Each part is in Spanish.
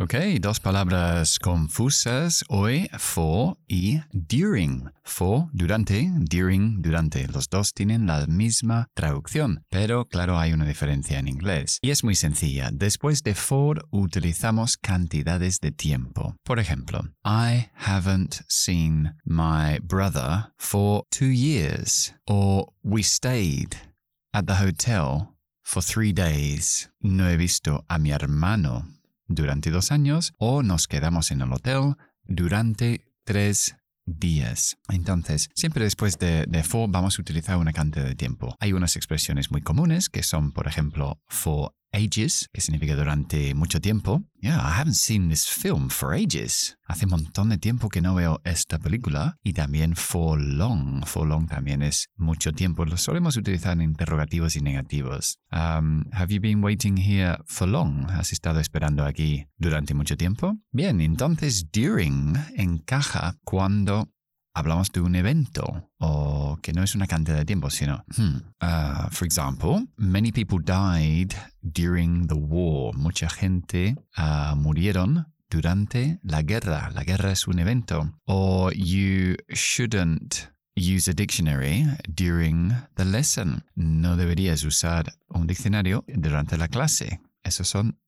Ok, dos palabras confusas hoy, for y during. For, durante, during, durante. Los dos tienen la misma traducción, pero claro hay una diferencia en inglés. Y es muy sencilla. Después de for utilizamos cantidades de tiempo. Por ejemplo, I haven't seen my brother for two years. O we stayed at the hotel for three days. No he visto a mi hermano durante dos años o nos quedamos en el hotel durante tres días. Entonces, siempre después de, for vamos a utilizar una cantidad de tiempo. Hay unas expresiones muy comunes que son, por ejemplo, for ages, que significa durante mucho tiempo. Yeah, I haven't seen this film for ages. Hace un montón de tiempo que no veo esta película. Y también for long. For long también es mucho tiempo. Lo solemos utilizar en interrogativos y negativos. Um, have you been waiting here for long? ¿Has estado esperando aquí durante mucho tiempo? Bien, entonces during encaja cuando hablamos de un evento o que no es una cantidad de tiempo, sino, hmm, uh, for example, many people died during the war. Mucha gente uh, murieron durante la guerra. La guerra es un evento. O you shouldn't use a dictionary during the lesson. No deberías usar un diccionario durante la clase. Esos son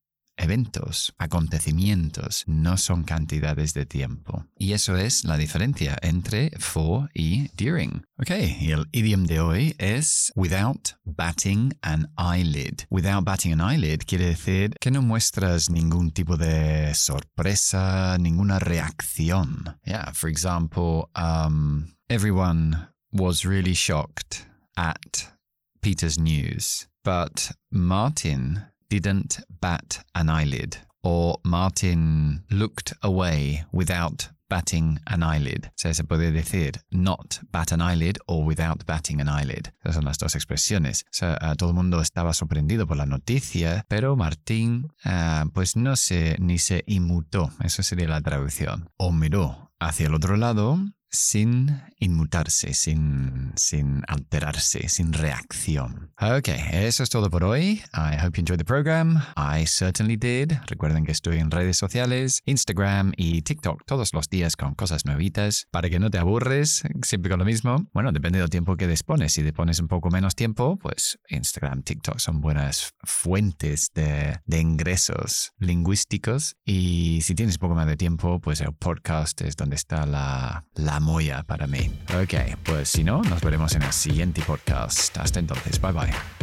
eventos, acontecimientos, no son cantidades de tiempo. Y eso es la diferencia entre for y during. Ok, y el idioma de hoy es without batting an eyelid. Without batting an eyelid quiere decir que no muestras ningún tipo de sorpresa, ninguna reacción. Yeah, for example, um, everyone was really shocked at Peter's news, but Martin didn't bat an eyelid, or Martin looked away without batting an eyelid. O sea, se puede decir not bat an eyelid o without batting an eyelid. Esas son las dos expresiones. Uh, todo el mundo estaba sorprendido por la noticia, pero Martín uh, pues no se ni se inmutó. Eso sería la traducción. O miró hacia el otro lado sin inmutarse, sin, sin alterarse, sin reacción. Ok, eso es todo por hoy. I hope you enjoyed the program. I certainly did. Recuerden que estoy en redes sociales, Instagram y TikTok todos los días con cosas nuevitas para que no te aburres siempre con lo mismo. Bueno, depende del tiempo que dispones. Si dispones un poco menos tiempo, pues Instagram, TikTok son buenas fuentes de, de ingresos lingüísticos. Y si tienes un poco más de tiempo, pues el podcast es donde está la, la moya para mí. Ok, pues si no, nos veremos en el siguiente podcast. Hasta entonces, bye bye.